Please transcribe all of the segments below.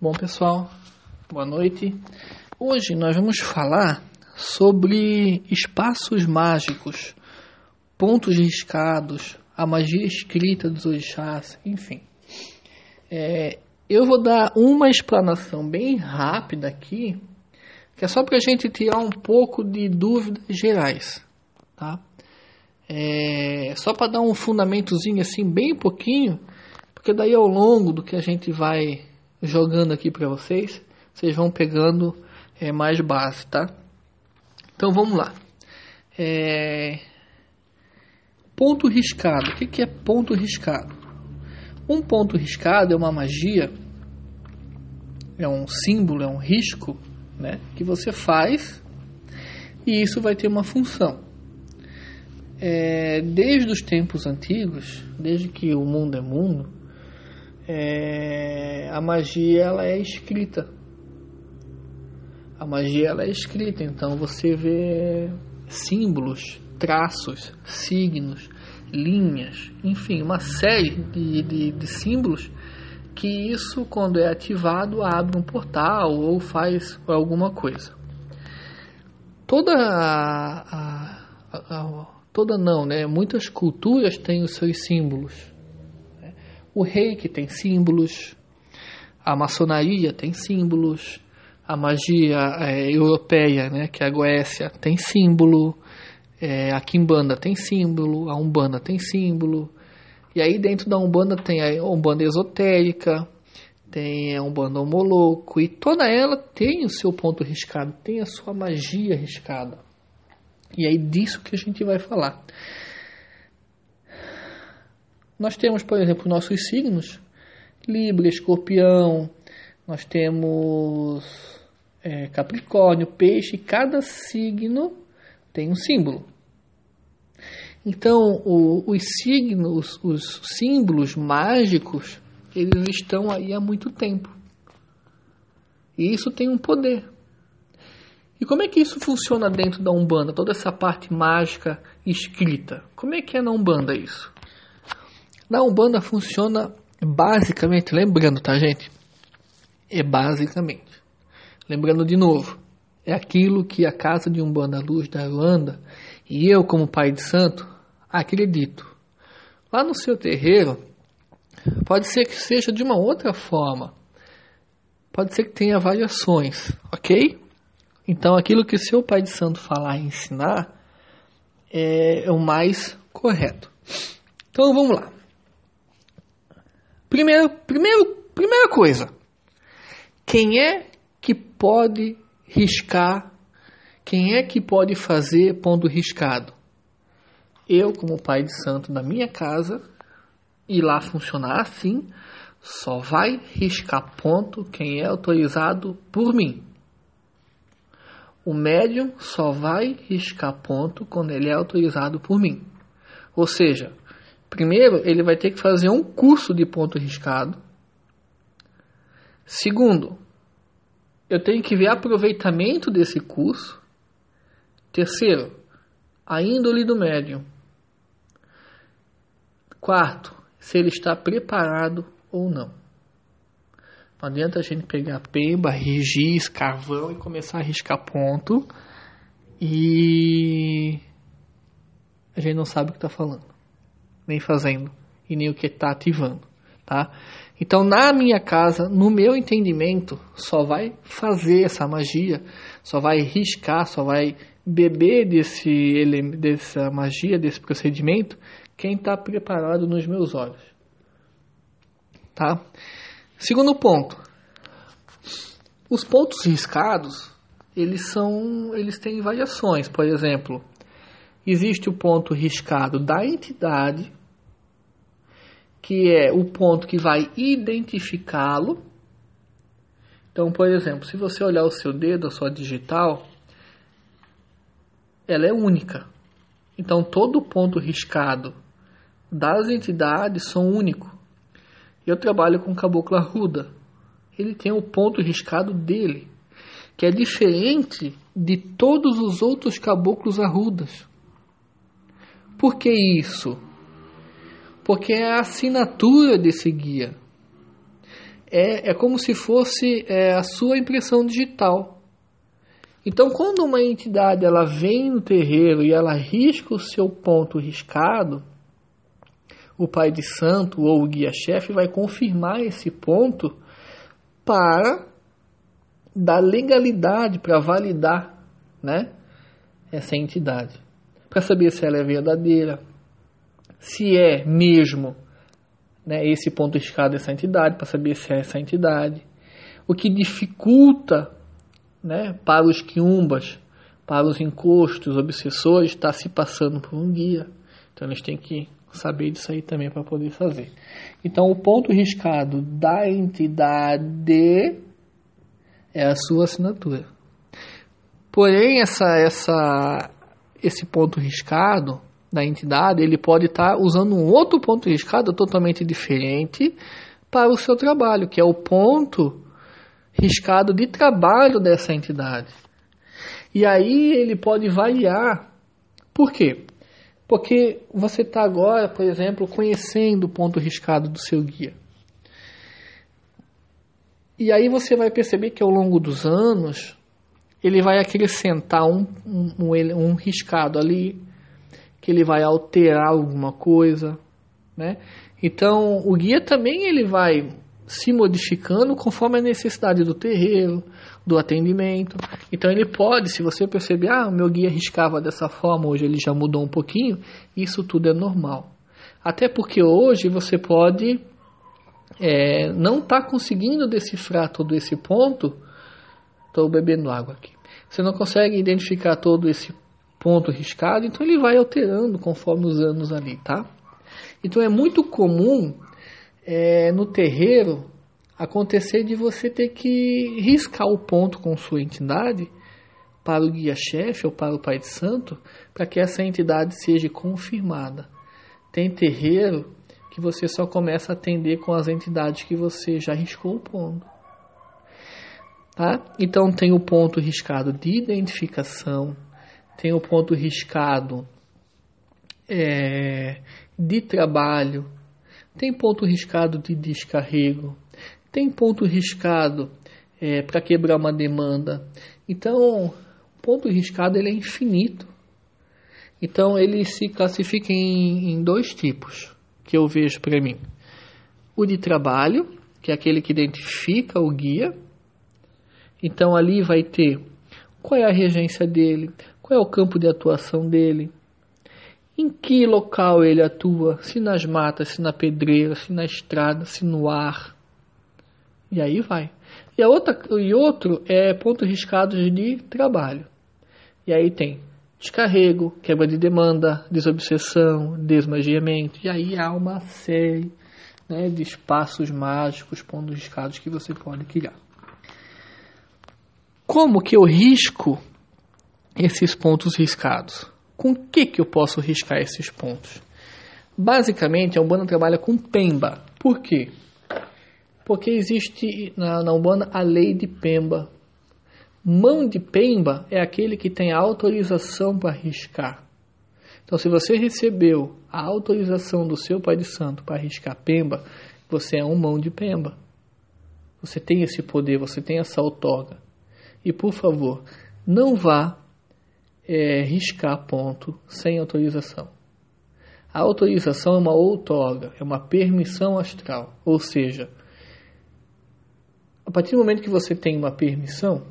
Bom, pessoal, boa noite. Hoje nós vamos falar sobre espaços mágicos, pontos riscados, a magia escrita dos orixás, enfim. É, eu vou dar uma explanação bem rápida aqui, que é só para a gente tirar um pouco de dúvidas gerais, tá? É, só para dar um fundamentozinho assim, bem pouquinho, porque daí ao longo do que a gente vai jogando aqui para vocês, vocês vão pegando é, mais base, tá? Então vamos lá. É... Ponto riscado. O que, que é ponto riscado? Um ponto riscado é uma magia, é um símbolo, é um risco, né? Que você faz e isso vai ter uma função. É, desde os tempos antigos, desde que o mundo é mundo, é, a magia ela é escrita. A magia ela é escrita, então você vê símbolos, traços, signos, linhas, enfim, uma série de, de, de símbolos que isso, quando é ativado, abre um portal ou faz alguma coisa. Toda a, a, a, toda não, né? Muitas culturas têm os seus símbolos. O reiki tem símbolos, a maçonaria tem símbolos, a magia é, europeia, né, que é a Goécia, tem símbolo, é, a Kimbanda tem símbolo, a Umbanda tem símbolo, e aí dentro da Umbanda tem a Umbanda esotérica, tem a Umbanda homoloco, e toda ela tem o seu ponto riscado, tem a sua magia riscada. E é disso que a gente vai falar. Nós temos, por exemplo, nossos signos: Libra, Escorpião, nós temos é, Capricórnio, Peixe, cada signo tem um símbolo. Então, o, os signos, os símbolos mágicos, eles estão aí há muito tempo. E isso tem um poder. E como é que isso funciona dentro da Umbanda? Toda essa parte mágica escrita. Como é que é na Umbanda isso? Na Umbanda funciona basicamente, lembrando, tá, gente? É basicamente. Lembrando de novo, é aquilo que a Casa de Umbanda Luz da Luanda e eu, como pai de santo, acredito. Lá no seu terreiro, pode ser que seja de uma outra forma. Pode ser que tenha variações, ok? Então, aquilo que seu pai de santo falar e ensinar é o mais correto. Então, vamos lá. Primeiro, primeiro, primeira coisa, quem é que pode riscar? Quem é que pode fazer ponto riscado? Eu, como pai de santo da minha casa, e lá funcionar assim, só vai riscar ponto quem é autorizado por mim. O médium só vai riscar ponto quando ele é autorizado por mim. Ou seja, Primeiro, ele vai ter que fazer um curso de ponto riscado. Segundo, eu tenho que ver aproveitamento desse curso. Terceiro, a índole do médium. Quarto, se ele está preparado ou não. Não adianta a gente pegar pemba, regis, carvão e começar a riscar ponto e a gente não sabe o que está falando nem fazendo e nem o que está ativando, tá? Então, na minha casa, no meu entendimento, só vai fazer essa magia, só vai riscar, só vai beber desse dessa magia, desse procedimento, quem está preparado nos meus olhos, tá? Segundo ponto, os pontos riscados, eles são, eles têm variações. Por exemplo, existe o ponto riscado da entidade que é o ponto que vai identificá-lo. Então, por exemplo, se você olhar o seu dedo, a sua digital, ela é única. Então, todo ponto riscado das entidades são único. Eu trabalho com caboclo arruda. Ele tem o ponto riscado dele, que é diferente de todos os outros caboclos arrudas. Por que isso? Porque é a assinatura desse guia. é, é como se fosse é, a sua impressão digital. Então, quando uma entidade ela vem no terreiro e ela risca o seu ponto riscado, o pai de santo ou o guia-chefe vai confirmar esse ponto para dar legalidade, para validar né, essa entidade. Para saber se ela é verdadeira, se é mesmo né, esse ponto riscado dessa entidade, para saber se é essa entidade. O que dificulta né, para os quiumbas, para os encostos, obsessores, está se passando por um guia. Então eles têm que saber disso aí também para poder fazer. Então o ponto riscado da entidade é a sua assinatura. Porém essa essa esse ponto riscado da entidade, ele pode estar tá usando um outro ponto riscado totalmente diferente para o seu trabalho, que é o ponto riscado de trabalho dessa entidade. E aí ele pode variar. Por quê? Porque você está agora, por exemplo, conhecendo o ponto riscado do seu guia. E aí você vai perceber que ao longo dos anos ele vai acrescentar um, um, um, um riscado ali, que ele vai alterar alguma coisa, né? Então o guia também ele vai se modificando conforme a necessidade do terreiro, do atendimento. Então ele pode, se você perceber, ah, meu guia riscava dessa forma, hoje ele já mudou um pouquinho, isso tudo é normal. Até porque hoje você pode é, não estar tá conseguindo decifrar todo esse ponto. Estou bebendo água aqui. Você não consegue identificar todo esse ponto riscado, então ele vai alterando conforme os anos ali, tá? Então é muito comum é, no terreiro acontecer de você ter que riscar o ponto com sua entidade para o guia-chefe ou para o pai de santo, para que essa entidade seja confirmada. Tem terreiro que você só começa a atender com as entidades que você já riscou o ponto. Tá? Então tem o ponto riscado de identificação, tem o ponto riscado é, de trabalho, tem ponto riscado de descarrego, tem ponto riscado é, para quebrar uma demanda. Então, o ponto riscado ele é infinito. Então, ele se classifica em, em dois tipos que eu vejo para mim: o de trabalho, que é aquele que identifica o guia. Então, ali vai ter qual é a regência dele, qual é o campo de atuação dele, em que local ele atua, se nas matas, se na pedreira, se na estrada, se no ar. E aí vai. E, a outra, e outro é pontos riscados de trabalho. E aí tem descarrego, quebra de demanda, desobsessão, desmagiamento. E aí há uma série né, de espaços mágicos, pontos riscados que você pode criar. Como que eu risco esses pontos riscados? Com que, que eu posso riscar esses pontos? Basicamente, a Umbanda trabalha com Pemba. Por quê? Porque existe na, na Umbanda a lei de Pemba. Mão de Pemba é aquele que tem autorização para riscar. Então, se você recebeu a autorização do seu pai de santo para riscar Pemba, você é um mão de Pemba. Você tem esse poder, você tem essa outorga. E por favor, não vá é, riscar ponto sem autorização. A autorização é uma outorga, é uma permissão astral. Ou seja, a partir do momento que você tem uma permissão,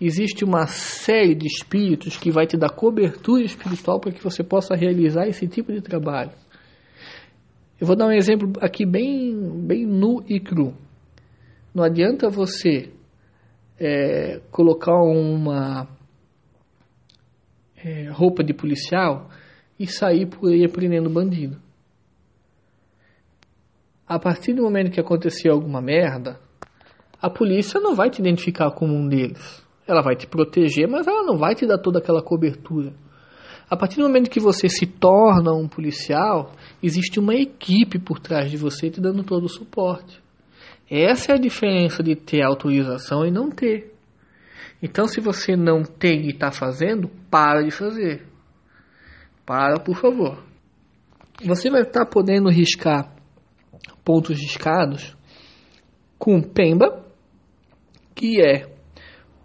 existe uma série de espíritos que vai te dar cobertura espiritual para que você possa realizar esse tipo de trabalho. Eu vou dar um exemplo aqui bem, bem nu e cru. Não adianta você é, colocar uma é, roupa de policial e sair por aí prendendo bandido. A partir do momento que acontecer alguma merda, a polícia não vai te identificar como um deles. Ela vai te proteger, mas ela não vai te dar toda aquela cobertura. A partir do momento que você se torna um policial, existe uma equipe por trás de você te dando todo o suporte. Essa é a diferença de ter autorização e não ter. Então, se você não tem e está fazendo, para de fazer. Para, por favor. Você vai estar tá podendo riscar pontos riscados com pemba, que é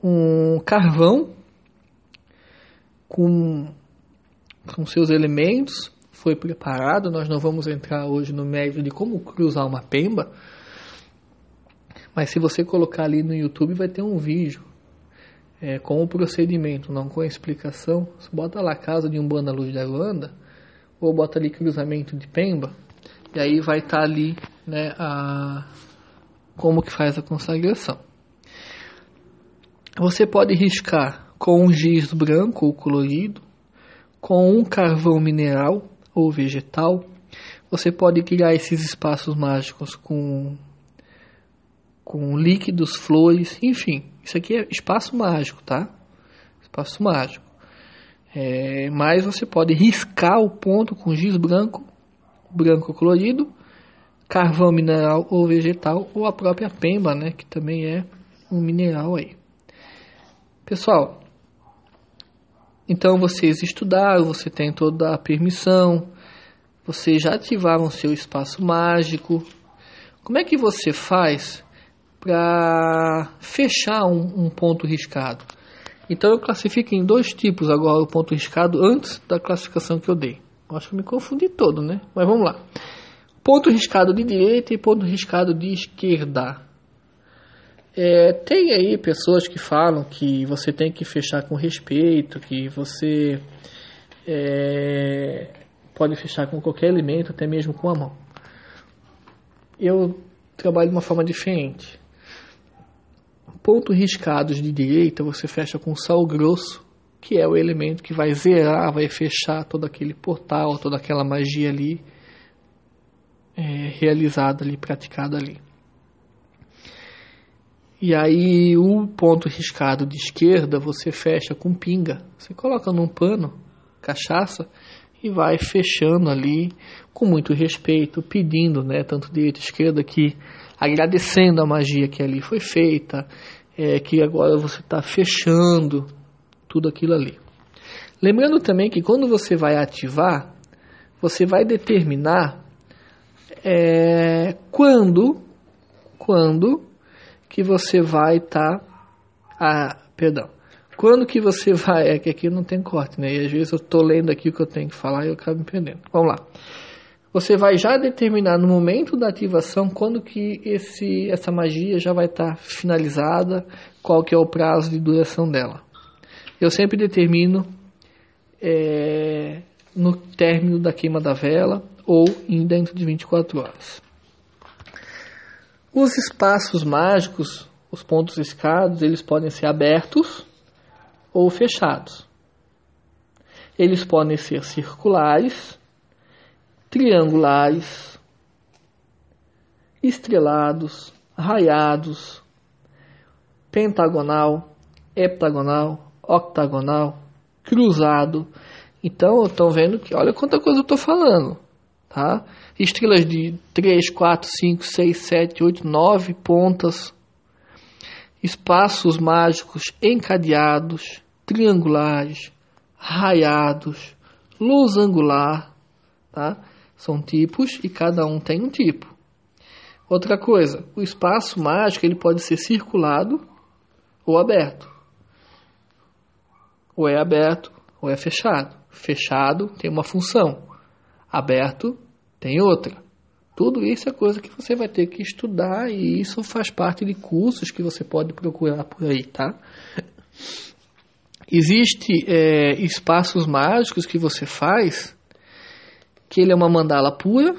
um carvão com, com seus elementos, foi preparado. Nós não vamos entrar hoje no mérito de como cruzar uma pemba, mas se você colocar ali no YouTube vai ter um vídeo é, com o procedimento, não com a explicação. Você bota lá casa de um banda luz da Luanda, ou bota ali cruzamento de pemba, e aí vai estar tá ali né, a, como que faz a consagração. Você pode riscar com um giz branco ou colorido, com um carvão mineral ou vegetal. Você pode criar esses espaços mágicos com, com líquidos, flores, enfim. Isso aqui é espaço mágico, tá? Espaço mágico. É, mas você pode riscar o ponto com giz branco, branco colorido, carvão mineral ou vegetal, ou a própria pemba, né? Que também é um mineral aí. Pessoal, então vocês estudaram, você tem toda a permissão, vocês já ativaram seu espaço mágico. Como é que você faz para fechar um, um, ponto riscado? Então eu classifico em dois tipos agora o ponto riscado antes da classificação que eu dei. Acho que me confundi todo, né? Mas vamos lá. Ponto riscado de direita e ponto riscado de esquerda. É, tem aí pessoas que falam que você tem que fechar com respeito, que você é, pode fechar com qualquer elemento, até mesmo com a mão. Eu trabalho de uma forma diferente. Pontos riscados de direita você fecha com sal grosso, que é o elemento que vai zerar, vai fechar todo aquele portal, toda aquela magia ali é, realizada ali, praticada ali. E aí o ponto riscado de esquerda você fecha com pinga. Você coloca num pano, cachaça, e vai fechando ali com muito respeito, pedindo, né, tanto direita e esquerda, que agradecendo a magia que ali foi feita, é, que agora você está fechando tudo aquilo ali. Lembrando também que quando você vai ativar, você vai determinar é, quando, quando que você vai estar. Tá, ah, perdão. Quando que você vai. É que aqui não tem corte, né? E às vezes eu estou lendo aqui o que eu tenho que falar e eu acabo me perdendo. Vamos lá. Você vai já determinar no momento da ativação quando que esse, essa magia já vai estar tá finalizada, qual que é o prazo de duração dela. Eu sempre determino é, no término da queima da vela ou em dentro de 24 horas. Os espaços mágicos, os pontos escados, eles podem ser abertos ou fechados. Eles podem ser circulares, triangulares, estrelados, raiados, pentagonal, heptagonal, octagonal, cruzado. Então, estão vendo que olha quanta coisa eu estou falando, tá? estrelas de 3, 4, 5, 6, 7, 8, 9 pontas, espaços mágicos encadeados, triangulares, raiados, luz angular, tá? São tipos e cada um tem um tipo. Outra coisa, o espaço mágico ele pode ser circulado ou aberto. Ou é aberto ou é fechado. Fechado tem uma função. Aberto tem outra. Tudo isso é coisa que você vai ter que estudar e isso faz parte de cursos que você pode procurar por aí, tá? Existe é, espaços mágicos que você faz que ele é uma mandala pura,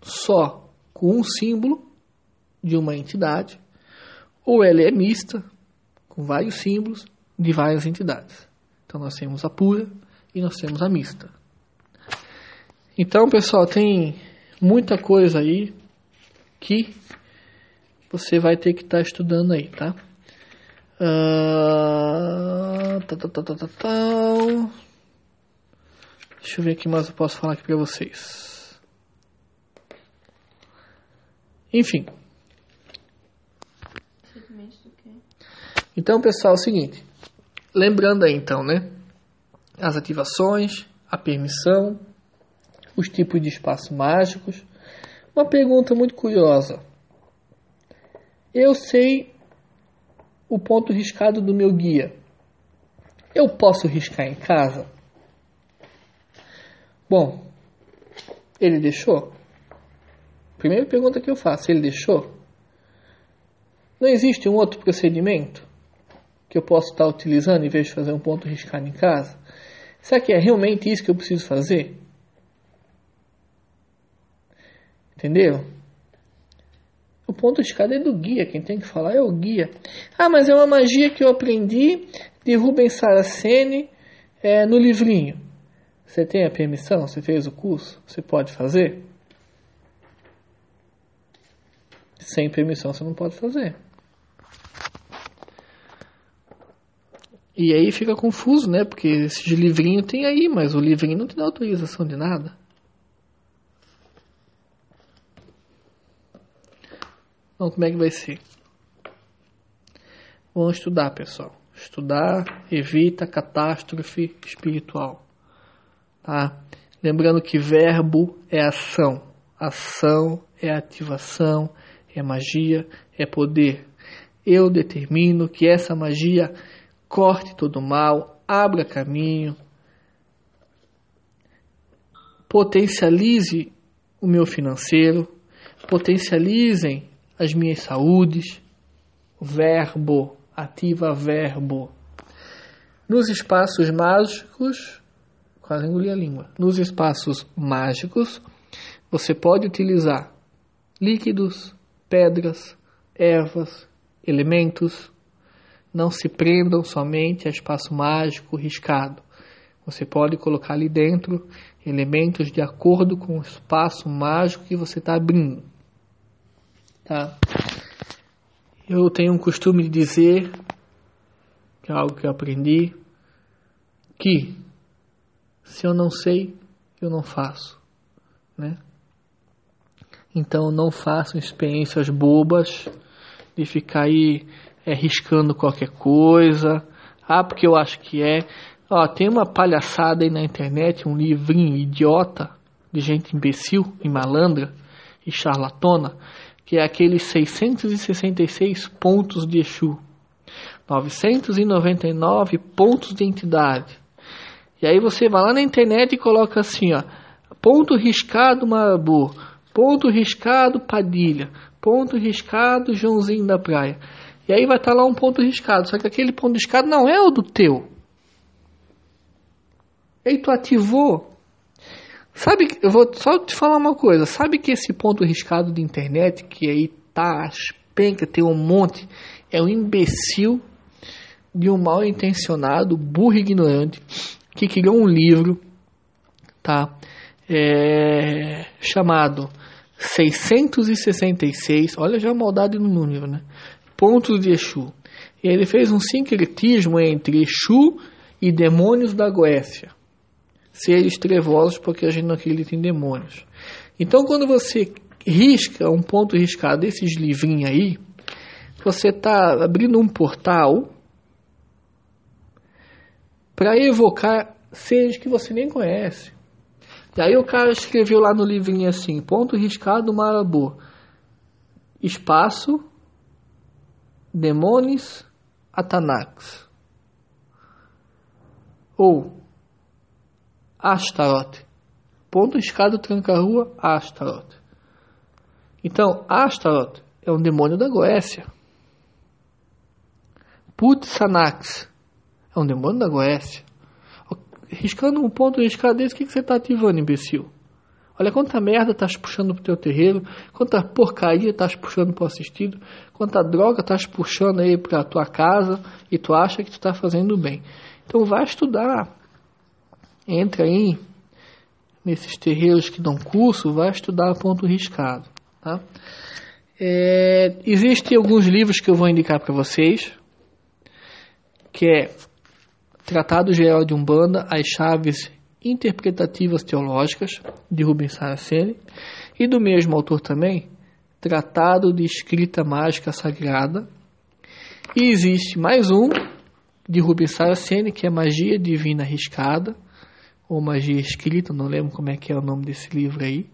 só com um símbolo de uma entidade, ou ela é mista, com vários símbolos de várias entidades. Então nós temos a pura e nós temos a mista. Então, pessoal, tem muita coisa aí que você vai ter que estar tá estudando aí, tá? Uh, tá, tá, tá, tá, tá, tá. Deixa eu ver o que mais eu posso falar aqui para vocês. Enfim. Então, pessoal, é o seguinte. Lembrando aí, então, né? As ativações, a permissão, os tipos de espaços mágicos. Uma pergunta muito curiosa. eu sei o ponto riscado do meu guia. Eu posso riscar em casa? Bom, ele deixou? Primeira pergunta que eu faço, ele deixou? Não existe um outro procedimento que eu posso estar utilizando em vez de fazer um ponto riscado em casa? Será que é realmente isso que eu preciso fazer? Entendeu? O ponto de escada é do guia, quem tem que falar é o guia. Ah, mas é uma magia que eu aprendi de Rubens Saraceni é, no livrinho. Você tem a permissão? Você fez o curso? Você pode fazer? Sem permissão você não pode fazer. E aí fica confuso, né? Porque esse livrinho tem aí, mas o livrinho não te dá autorização de nada. Então, como é que vai ser? Vamos estudar, pessoal. Estudar evita catástrofe espiritual. Tá? Lembrando que verbo é ação. Ação é ativação, é magia, é poder. Eu determino que essa magia corte todo o mal, abra caminho, potencialize o meu financeiro, potencializem as minhas saúdes. Verbo, ativa verbo. Nos espaços mágicos, quase engoli a língua. Nos espaços mágicos, você pode utilizar líquidos, pedras, ervas, elementos. Não se prendam somente a espaço mágico riscado. Você pode colocar ali dentro elementos de acordo com o espaço mágico que você está abrindo. Tá? Eu tenho um costume de dizer, que é algo que eu aprendi, que se eu não sei, eu não faço, né? Então não façam experiências bobas de ficar aí é, riscando qualquer coisa. Ah, porque eu acho que é. Ó, tem uma palhaçada aí na internet, um livrinho idiota de gente imbecil e malandra e charlatona que é aqueles 666 pontos de Exu, 999 pontos de entidade. E aí você vai lá na internet e coloca assim, ó, ponto riscado Marabu, ponto riscado Padilha, ponto riscado Joãozinho da Praia. E aí vai estar tá lá um ponto riscado, só que aquele ponto riscado não é o do teu. E aí tu ativou Sabe, eu vou só te falar uma coisa. Sabe que esse ponto riscado de internet, que aí tá as pencas, tem um monte, é um imbecil de um mal intencionado, burro e ignorante, que criou um livro, tá? É, chamado 666, olha já a maldade no número, né? Pontos de Exu. Ele fez um sincretismo entre Exu e demônios da Goécia seres trevosos porque a gente não acredita em demônios. Então, quando você risca um ponto riscado desses livrinhos aí, você está abrindo um portal para evocar seres que você nem conhece. E aí o cara escreveu lá no livrinho assim, ponto riscado Marabu, espaço, demônios, Atanax. Ou Astaroth. Ponto escada tranca-rua, Astaroth. Então, Astaroth é um demônio da Goécia. Putsanax é um demônio da Goécia. Riscando um ponto riscado desse, o que, que você está ativando, imbecil? Olha quanta merda estás puxando pro teu terreiro, quanta porcaria estás puxando pro assistido, quanta droga estás puxando aí pra tua casa e tu acha que tu está fazendo bem. Então vai estudar, entra aí nesses terreiros que dão curso, vai estudar ponto riscado. Tá? É, Existem alguns livros que eu vou indicar para vocês, que é Tratado Geral de Umbanda, as chaves interpretativas teológicas, de Rubens Saraceni, e do mesmo autor também, Tratado de Escrita Mágica Sagrada. E existe mais um, de Rubens Saraceni, que é Magia Divina Arriscada, ou Magia Escrita, não lembro como é que é o nome desse livro aí,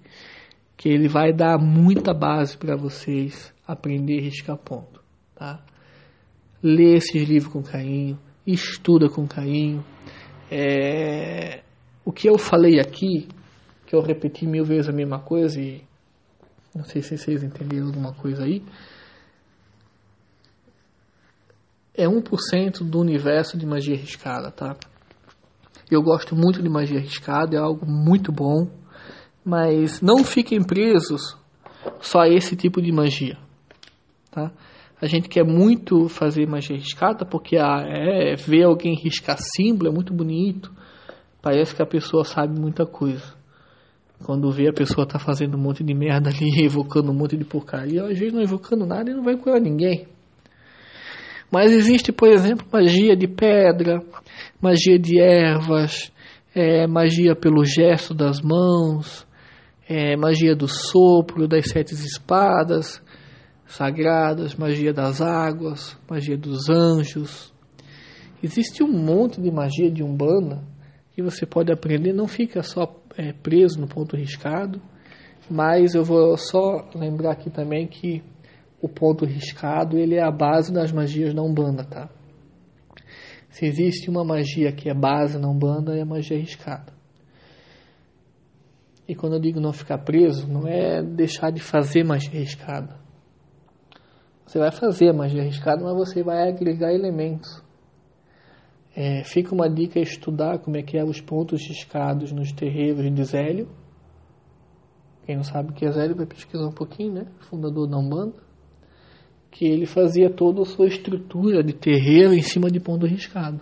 que ele vai dar muita base para vocês aprender a riscar ponto, tá? Lê esses livros com carinho, estuda com carinho. É... O que eu falei aqui, que eu repeti mil vezes a mesma coisa e não sei se vocês entenderam alguma coisa aí, é 1% do universo de magia arriscada, tá? Eu gosto muito de magia arriscada, é algo muito bom, mas não fiquem presos só a esse tipo de magia, tá? A gente quer muito fazer magia arriscada porque ah, é, ver alguém riscar símbolo é muito bonito, parece que a pessoa sabe muita coisa. Quando vê a pessoa tá fazendo um monte de merda ali, evocando um monte de porcaria, às vezes não evocando nada e não vai curar ninguém. Mas existe, por exemplo, magia de pedra, magia de ervas, é, magia pelo gesto das mãos, é, magia do sopro, das sete espadas sagradas, magia das águas, magia dos anjos. Existe um monte de magia de Umbanda que você pode aprender, não fica só é, preso no ponto riscado, mas eu vou só lembrar aqui também que o ponto riscado ele é a base das magias da Umbanda, tá? Se existe uma magia que é base na Umbanda, é a magia riscada. E quando eu digo não ficar preso, não é deixar de fazer magia riscada. Você vai fazer a magia riscada, mas você vai agregar elementos. É, fica uma dica estudar como é que é os pontos riscados nos terreiros de Zélio. Quem não sabe o que é Zélio vai pesquisar um pouquinho, né? Fundador da Umbanda que ele fazia toda a sua estrutura de terreiro em cima de ponto riscado.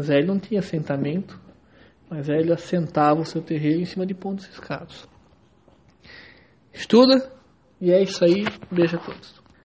Zé não tinha assentamento, mas ele assentava o seu terreiro em cima de pontos riscados. Estuda, e é isso aí. Beijo a todos.